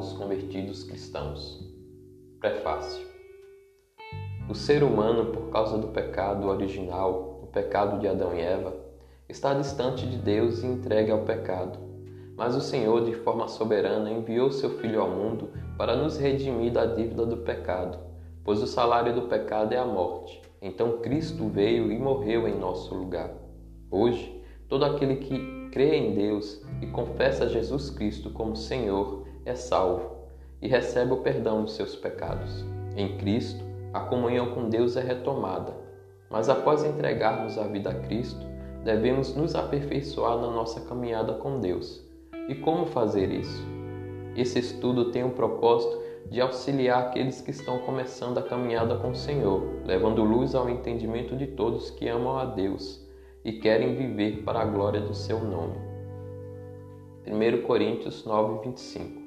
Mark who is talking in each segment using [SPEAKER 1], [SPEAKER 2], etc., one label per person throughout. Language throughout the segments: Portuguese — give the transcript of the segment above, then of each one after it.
[SPEAKER 1] novos convertidos cristãos. Prefácio. O ser humano, por causa do pecado original, o pecado de Adão e Eva, está distante de Deus e entregue ao pecado. Mas o Senhor, de forma soberana, enviou seu Filho ao mundo para nos redimir da dívida do pecado, pois o salário do pecado é a morte. Então Cristo veio e morreu em nosso lugar. Hoje, todo aquele que crê em Deus e confessa Jesus Cristo como Senhor é salvo e recebe o perdão dos seus pecados. Em Cristo, a comunhão com Deus é retomada, mas após entregarmos a vida a Cristo, devemos nos aperfeiçoar na nossa caminhada com Deus. E como fazer isso? Esse estudo tem o propósito de auxiliar aqueles que estão começando a caminhada com o Senhor, levando luz ao entendimento de todos que amam a Deus e querem viver para a glória do seu nome. 1 Coríntios 9, 25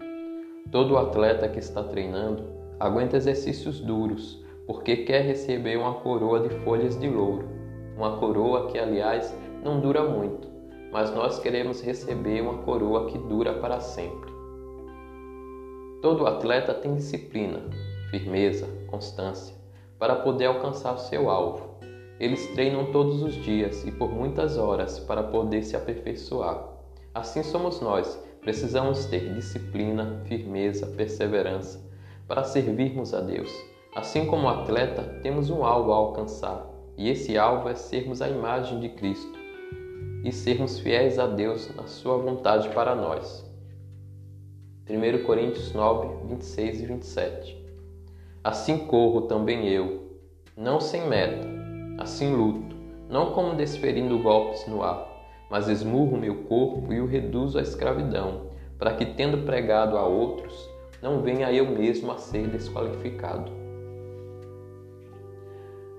[SPEAKER 1] Todo atleta que está treinando aguenta exercícios duros porque quer receber uma coroa de folhas de louro, uma coroa que, aliás, não dura muito, mas nós queremos receber uma coroa que dura para sempre. Todo atleta tem disciplina, firmeza, constância para poder alcançar o seu alvo. Eles treinam todos os dias e por muitas horas para poder se aperfeiçoar. Assim somos nós, precisamos ter disciplina, firmeza, perseverança para servirmos a Deus. Assim como o atleta, temos um alvo a alcançar, e esse alvo é sermos a imagem de Cristo e sermos fiéis a Deus na sua vontade para nós. 1 Coríntios 9, 26 e 27 Assim corro também eu, não sem meta, Assim luto, não como desferindo golpes no ar, mas esmurro meu corpo e o reduzo à escravidão, para que, tendo pregado a outros, não venha eu mesmo a ser desqualificado.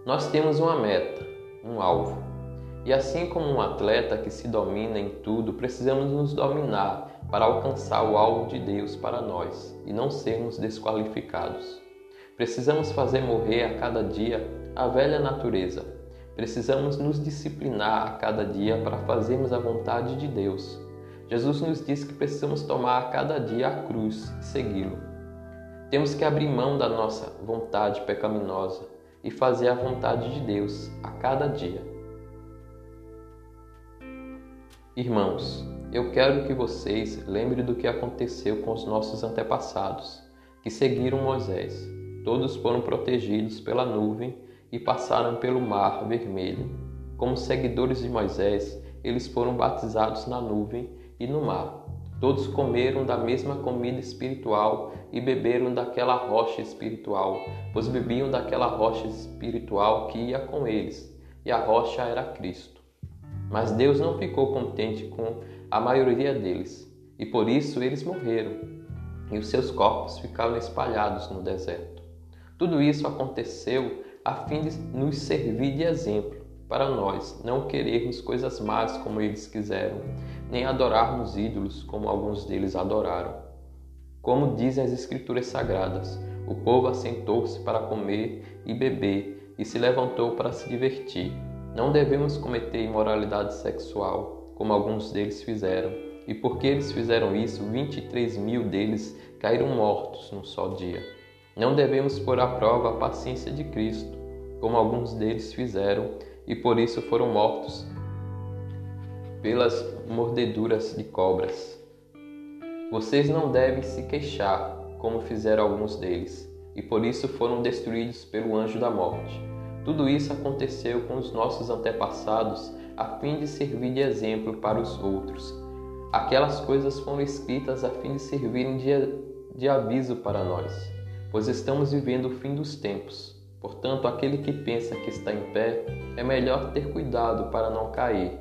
[SPEAKER 1] Nós temos uma meta, um alvo. E assim como um atleta que se domina em tudo, precisamos nos dominar para alcançar o alvo de Deus para nós e não sermos desqualificados. Precisamos fazer morrer a cada dia a velha natureza. Precisamos nos disciplinar a cada dia para fazermos a vontade de Deus. Jesus nos diz que precisamos tomar a cada dia a cruz e segui-lo. Temos que abrir mão da nossa vontade pecaminosa e fazer a vontade de Deus a cada dia. Irmãos, eu quero que vocês lembrem do que aconteceu com os nossos antepassados, que seguiram Moisés. Todos foram protegidos pela nuvem e passaram pelo Mar Vermelho. Como seguidores de Moisés, eles foram batizados na nuvem e no mar. Todos comeram da mesma comida espiritual e beberam daquela rocha espiritual, pois bebiam daquela rocha espiritual que ia com eles, e a rocha era Cristo. Mas Deus não ficou contente com a maioria deles, e por isso eles morreram, e os seus corpos ficaram espalhados no deserto. Tudo isso aconteceu a fim de nos servir de exemplo para nós não querermos coisas más como eles quiseram, nem adorarmos ídolos como alguns deles adoraram. Como dizem as Escrituras Sagradas, o povo assentou-se para comer e beber e se levantou para se divertir. Não devemos cometer imoralidade sexual, como alguns deles fizeram, e porque eles fizeram isso, 23 mil deles caíram mortos num só dia. Não devemos pôr à prova a paciência de Cristo, como alguns deles fizeram, e por isso foram mortos pelas mordeduras de cobras. Vocês não devem se queixar, como fizeram alguns deles, e por isso foram destruídos pelo anjo da morte. Tudo isso aconteceu com os nossos antepassados a fim de servir de exemplo para os outros. Aquelas coisas foram escritas a fim de servirem de, de aviso para nós pois estamos vivendo o fim dos tempos. Portanto, aquele que pensa que está em pé, é melhor ter cuidado para não cair.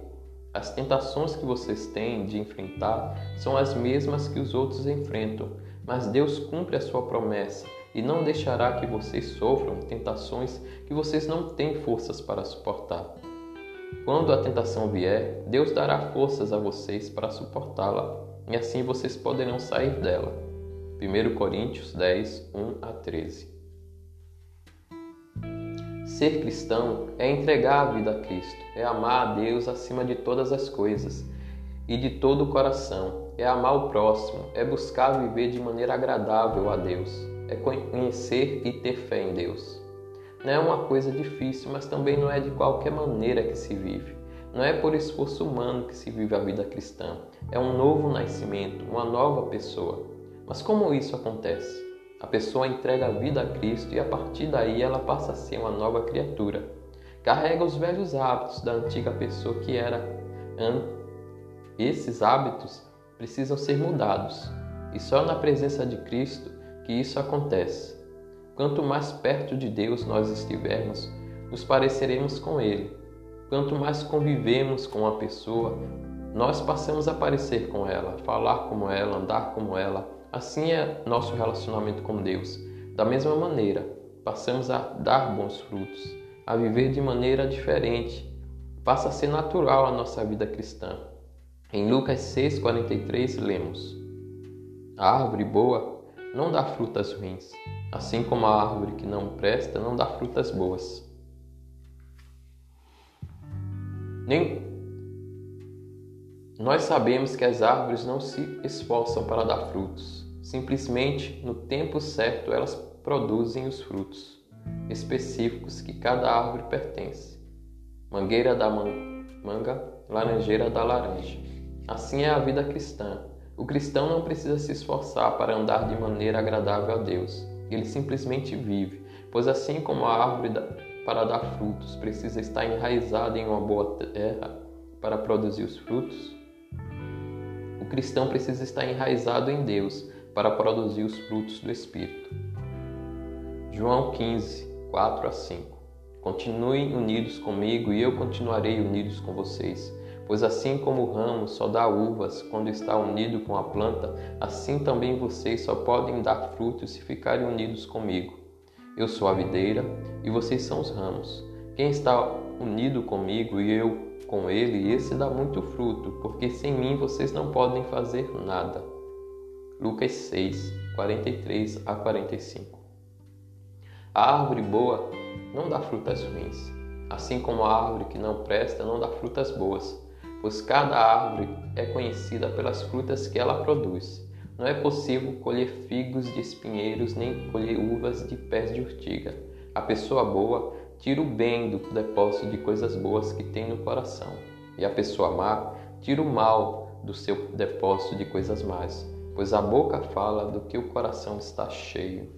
[SPEAKER 1] As tentações que vocês têm de enfrentar são as mesmas que os outros enfrentam, mas Deus cumpre a sua promessa e não deixará que vocês sofram tentações que vocês não têm forças para suportar. Quando a tentação vier, Deus dará forças a vocês para suportá-la, e assim vocês poderão sair dela. 1 Coríntios 10, 1 a 13. Ser cristão é entregar a vida a Cristo, é amar a Deus acima de todas as coisas e de todo o coração, é amar o próximo, é buscar viver de maneira agradável a Deus, é conhecer e ter fé em Deus. Não é uma coisa difícil, mas também não é de qualquer maneira que se vive. Não é por esforço humano que se vive a vida cristã. É um novo nascimento, uma nova pessoa. Mas como isso acontece? A pessoa entrega a vida a Cristo e a partir daí ela passa a ser uma nova criatura. Carrega os velhos hábitos da antiga pessoa que era. Esses hábitos precisam ser mudados e só na presença de Cristo que isso acontece. Quanto mais perto de Deus nós estivermos, nos pareceremos com Ele. Quanto mais convivemos com a pessoa, nós passamos a parecer com ela, falar como ela, andar como ela. Assim é nosso relacionamento com Deus. Da mesma maneira, passamos a dar bons frutos, a viver de maneira diferente. Passa a ser natural a nossa vida cristã. Em Lucas 6,43 lemos: A árvore boa não dá frutas ruins, assim como a árvore que não presta não dá frutas boas. Nem nós sabemos que as árvores não se esforçam para dar frutos. Simplesmente, no tempo certo, elas produzem os frutos específicos que cada árvore pertence. Mangueira da manga, laranjeira da laranja. Assim é a vida cristã. O cristão não precisa se esforçar para andar de maneira agradável a Deus ele simplesmente vive, pois assim como a árvore para dar frutos precisa estar enraizada em uma boa terra para produzir os frutos, o cristão precisa estar enraizado em Deus para produzir os frutos do Espírito. João 15, 4 a 5 Continuem unidos comigo e eu continuarei unidos com vocês. Pois assim como o ramo só dá uvas quando está unido com a planta, assim também vocês só podem dar frutos se ficarem unidos comigo. Eu sou a videira e vocês são os ramos. Quem está unido comigo e eu com ele, esse dá muito fruto, porque sem mim vocês não podem fazer nada. Lucas 6, 43 a 45 A árvore boa não dá frutas ruins, assim como a árvore que não presta não dá frutas boas pois cada árvore é conhecida pelas frutas que ela produz. Não é possível colher figos de espinheiros nem colher uvas de pés de urtiga. A pessoa boa tira o bem do depósito de coisas boas que tem no coração, e a pessoa má tira o mal do seu depósito de coisas más, pois a boca fala do que o coração está cheio.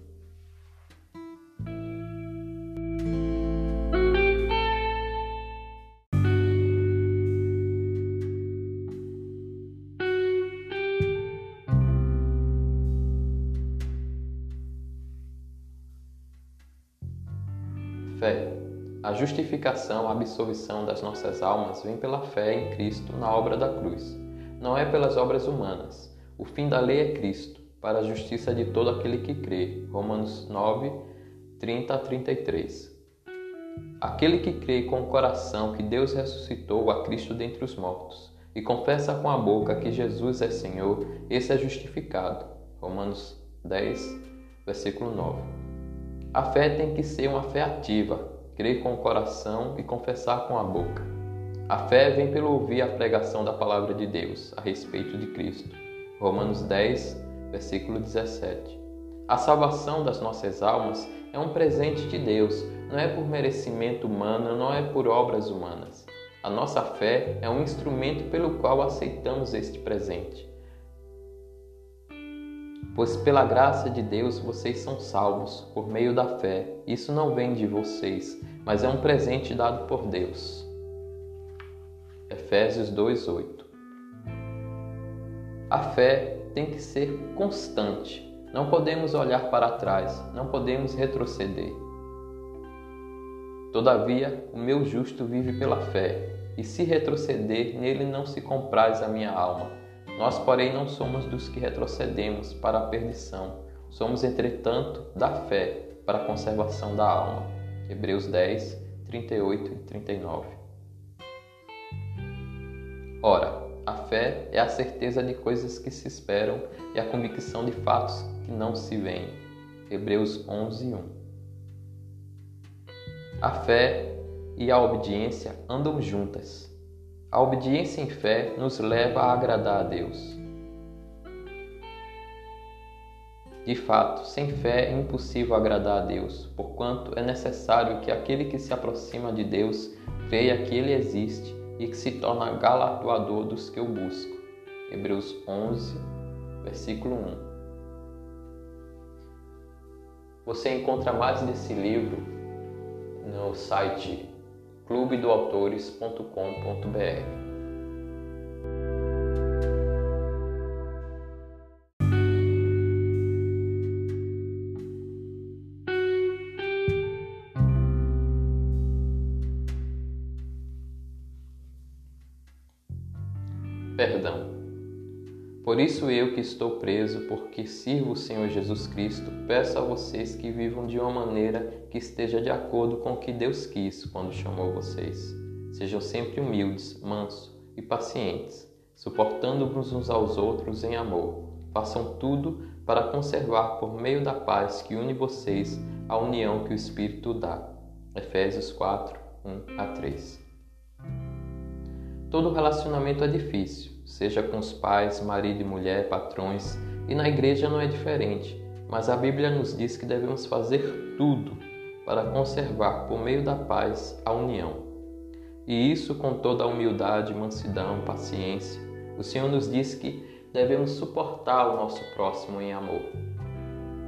[SPEAKER 1] Fé. A justificação, a absolvição das nossas almas vem pela fé em Cristo na obra da cruz. Não é pelas obras humanas. O fim da lei é Cristo, para a justiça de todo aquele que crê. Romanos 9, 30 a 33. Aquele que crê com o coração que Deus ressuscitou a Cristo dentre os mortos e confessa com a boca que Jesus é Senhor, esse é justificado. Romanos 10, versículo 9. A fé tem que ser uma fé ativa, crer com o coração e confessar com a boca. A fé vem pelo ouvir a pregação da palavra de Deus a respeito de Cristo. Romanos 10, versículo 17. A salvação das nossas almas é um presente de Deus, não é por merecimento humano, não é por obras humanas. A nossa fé é um instrumento pelo qual aceitamos este presente pois pela graça de Deus vocês são salvos por meio da fé. Isso não vem de vocês, mas é um presente dado por Deus. Efésios 2:8. A fé tem que ser constante. Não podemos olhar para trás, não podemos retroceder. Todavia, o meu justo vive pela fé, e se retroceder, nele não se compraz a minha alma. Nós, porém, não somos dos que retrocedemos para a perdição. Somos, entretanto, da fé para a conservação da alma. Hebreus 10, 38 e 39. Ora, a fé é a certeza de coisas que se esperam e a convicção de fatos que não se veem. Hebreus 11, 1. A fé e a obediência andam juntas. A obediência em fé nos leva a agradar a Deus. De fato, sem fé é impossível agradar a Deus, porquanto é necessário que aquele que se aproxima de Deus creia que Ele existe e que se torna galardoador dos que o buscam. Hebreus 11, versículo 1. Você encontra mais desse livro no site clubedoautores.com.br. isso eu que estou preso, porque sirvo o Senhor Jesus Cristo, peço a vocês que vivam de uma maneira que esteja de acordo com o que Deus quis quando chamou vocês. Sejam sempre humildes, mansos e pacientes, suportando-vos uns aos outros em amor. Façam tudo para conservar por meio da paz que une vocês a união que o Espírito dá. Efésios 4, 1 a 3. Todo relacionamento é difícil, seja com os pais, marido e mulher, patrões, e na igreja não é diferente, mas a Bíblia nos diz que devemos fazer tudo para conservar, por meio da paz, a união. E isso com toda a humildade, mansidão, paciência. O Senhor nos diz que devemos suportar o nosso próximo em amor.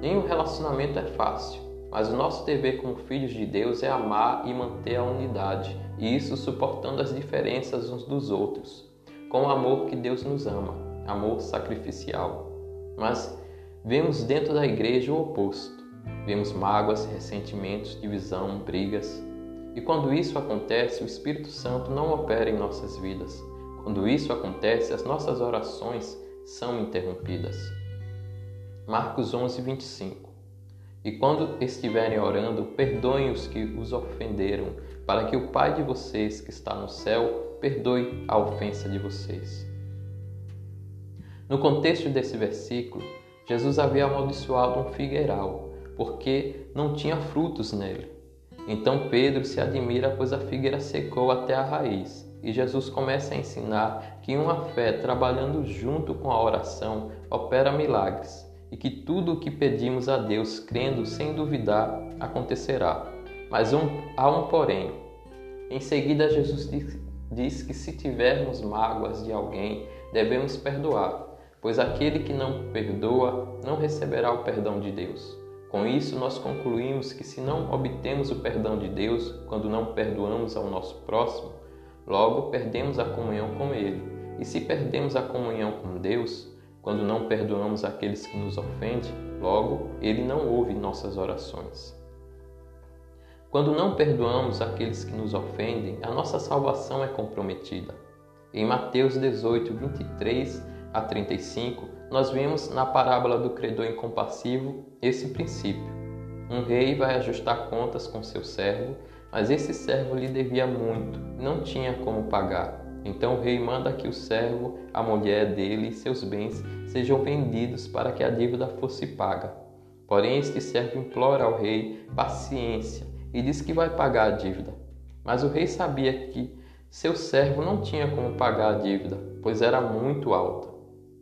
[SPEAKER 1] Nenhum relacionamento é fácil, mas o nosso dever como filhos de Deus é amar e manter a unidade, e isso suportando as diferenças uns dos outros, com o amor que Deus nos ama, amor sacrificial. Mas vemos dentro da igreja o oposto. Vemos mágoas, ressentimentos, divisão, brigas. E quando isso acontece, o Espírito Santo não opera em nossas vidas. Quando isso acontece, as nossas orações são interrompidas. Marcos 11, 25 e quando estiverem orando, perdoem os que os ofenderam, para que o Pai de vocês que está no céu perdoe a ofensa de vocês. No contexto desse versículo, Jesus havia amaldiçoado um figueiral, porque não tinha frutos nele. Então Pedro se admira, pois a figueira secou até a raiz. E Jesus começa a ensinar que uma fé trabalhando junto com a oração opera milagres e que tudo o que pedimos a Deus, crendo sem duvidar, acontecerá. Mas um, há um porém. Em seguida, Jesus diz, que se tivermos mágoas de alguém, devemos perdoar, pois aquele que não perdoa não receberá o perdão de Deus. Com isso, nós concluímos que se não obtemos o perdão de Deus quando não perdoamos ao nosso próximo, logo perdemos a comunhão com Ele. E se perdemos a comunhão com Deus, quando não perdoamos aqueles que nos ofendem, logo ele não ouve nossas orações. Quando não perdoamos aqueles que nos ofendem, a nossa salvação é comprometida. Em Mateus 18, 23 a 35, nós vemos na parábola do credor incompassivo esse princípio. Um rei vai ajustar contas com seu servo, mas esse servo lhe devia muito, não tinha como pagar. Então o rei manda que o servo, a mulher dele e seus bens sejam vendidos para que a dívida fosse paga. Porém, este servo implora ao rei paciência e diz que vai pagar a dívida. Mas o rei sabia que seu servo não tinha como pagar a dívida, pois era muito alta.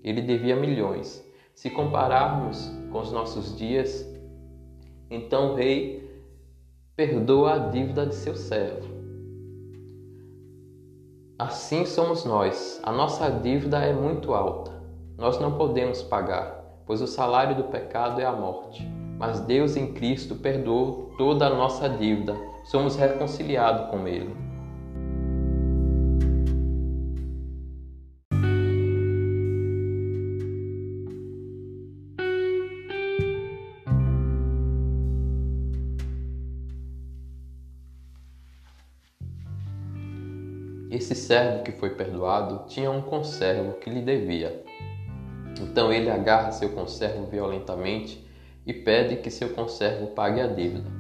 [SPEAKER 1] Ele devia milhões. Se compararmos com os nossos dias, então o rei perdoa a dívida de seu servo. Assim somos nós. A nossa dívida é muito alta. Nós não podemos pagar, pois o salário do pecado é a morte. Mas Deus em Cristo perdoou toda a nossa dívida. Somos reconciliados com Ele. Esse servo que foi perdoado tinha um conservo que lhe devia. Então ele agarra seu conservo violentamente e pede que seu conservo pague a dívida.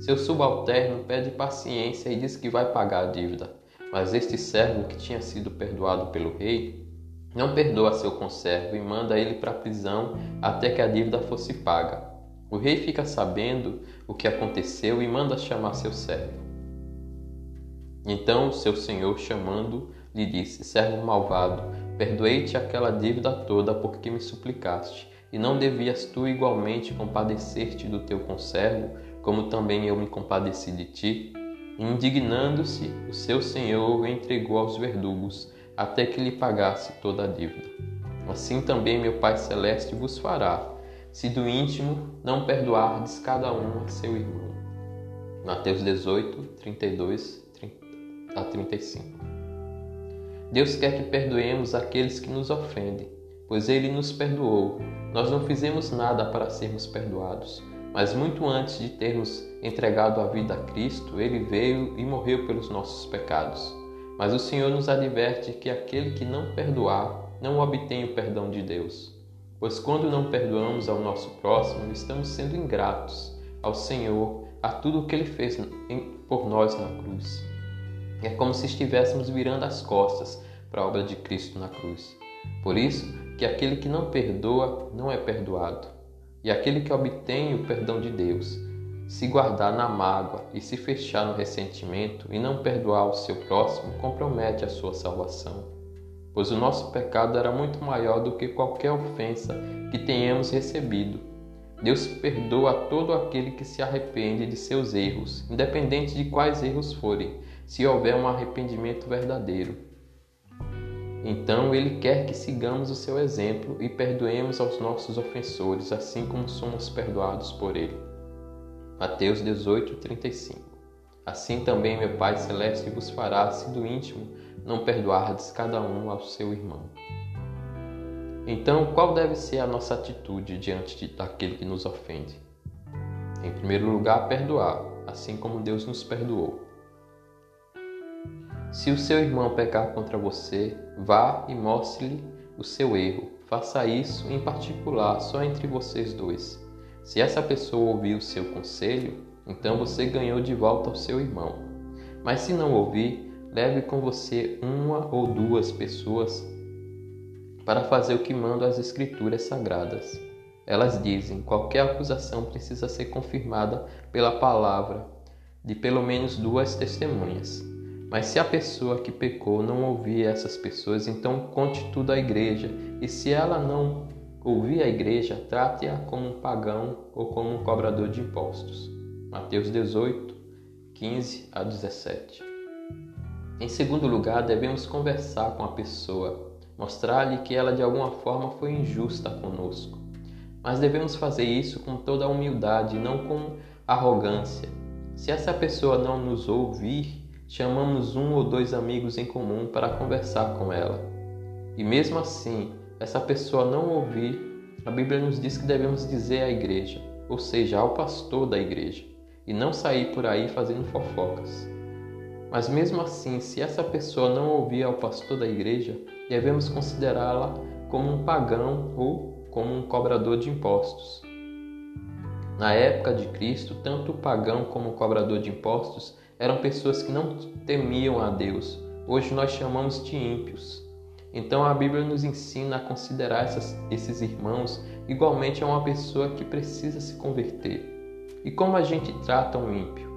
[SPEAKER 1] Seu subalterno pede paciência e diz que vai pagar a dívida, mas este servo que tinha sido perdoado pelo rei não perdoa seu conservo e manda ele para a prisão até que a dívida fosse paga. O rei fica sabendo o que aconteceu e manda chamar seu servo. Então seu senhor, chamando, lhe disse: Servo malvado, perdoei-te aquela dívida toda porque me suplicaste. E não devias tu igualmente compadecer-te do teu conservo, como também eu me compadeci de ti? Indignando-se, o seu senhor o entregou aos verdugos, até que lhe pagasse toda a dívida. Assim também meu Pai Celeste vos fará, se do íntimo não perdoardes cada um a seu irmão. Mateus 18, 32 a 35. Deus quer que perdoemos aqueles que nos ofendem, pois Ele nos perdoou. Nós não fizemos nada para sermos perdoados, mas muito antes de termos entregado a vida a Cristo, Ele veio e morreu pelos nossos pecados. Mas o Senhor nos adverte que aquele que não perdoar não obtém o perdão de Deus. Pois quando não perdoamos ao nosso próximo, estamos sendo ingratos ao Senhor, a tudo o que Ele fez por nós na cruz. É como se estivéssemos virando as costas para a obra de Cristo na cruz. Por isso que aquele que não perdoa não é perdoado, e aquele que obtém o perdão de Deus, se guardar na mágoa e se fechar no ressentimento e não perdoar o seu próximo, compromete a sua salvação pois o nosso pecado era muito maior do que qualquer ofensa que tenhamos recebido. Deus perdoa a todo aquele que se arrepende de seus erros, independente de quais erros forem, se houver um arrependimento verdadeiro. Então Ele quer que sigamos o seu exemplo e perdoemos aos nossos ofensores, assim como somos perdoados por Ele. Mateus 18, 35 Assim também meu Pai Celeste vos fará, se do íntimo não perdoardes cada um ao seu irmão. Então, qual deve ser a nossa atitude diante daquele que nos ofende? Em primeiro lugar, perdoar, assim como Deus nos perdoou. Se o seu irmão pecar contra você, vá e mostre-lhe o seu erro. Faça isso em particular só entre vocês dois. Se essa pessoa ouvir o seu conselho, então você ganhou de volta o seu irmão. Mas se não ouvir, leve com você uma ou duas pessoas para fazer o que mandam as Escrituras Sagradas. Elas dizem: qualquer acusação precisa ser confirmada pela palavra de pelo menos duas testemunhas. Mas se a pessoa que pecou não ouvir essas pessoas, então conte tudo à igreja, e se ela não ouvir a igreja, trate-a como um pagão ou como um cobrador de impostos. Mateus 18, 15 a 17. Em segundo lugar, devemos conversar com a pessoa, mostrar-lhe que ela de alguma forma foi injusta conosco. Mas devemos fazer isso com toda a humildade, não com arrogância. Se essa pessoa não nos ouvir, chamamos um ou dois amigos em comum para conversar com ela. E mesmo assim, essa pessoa não ouvir, a Bíblia nos diz que devemos dizer à igreja, ou seja, ao pastor da igreja e não sair por aí fazendo fofocas. Mas mesmo assim, se essa pessoa não ouvir ao pastor da igreja, devemos considerá-la como um pagão ou como um cobrador de impostos. Na época de Cristo, tanto o pagão como o cobrador de impostos eram pessoas que não temiam a Deus. Hoje nós chamamos de ímpios. Então a Bíblia nos ensina a considerar essas, esses irmãos igualmente a uma pessoa que precisa se converter. E como a gente trata um ímpio?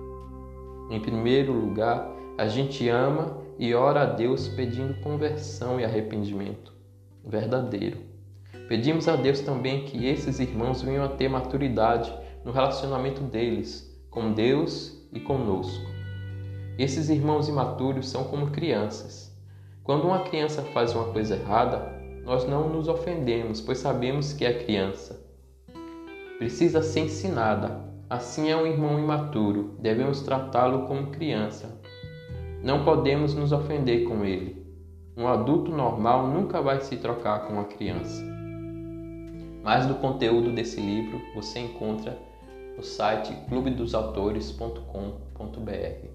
[SPEAKER 1] Em primeiro lugar, a gente ama e ora a Deus pedindo conversão e arrependimento verdadeiro. Pedimos a Deus também que esses irmãos venham a ter maturidade no relacionamento deles com Deus e conosco. Esses irmãos imaturos são como crianças. Quando uma criança faz uma coisa errada, nós não nos ofendemos, pois sabemos que é criança. Precisa ser ensinada Assim é um irmão imaturo, devemos tratá-lo como criança. Não podemos nos ofender com ele. Um adulto normal nunca vai se trocar com uma criança. Mais do conteúdo desse livro você encontra no site clubedosautores.com.br.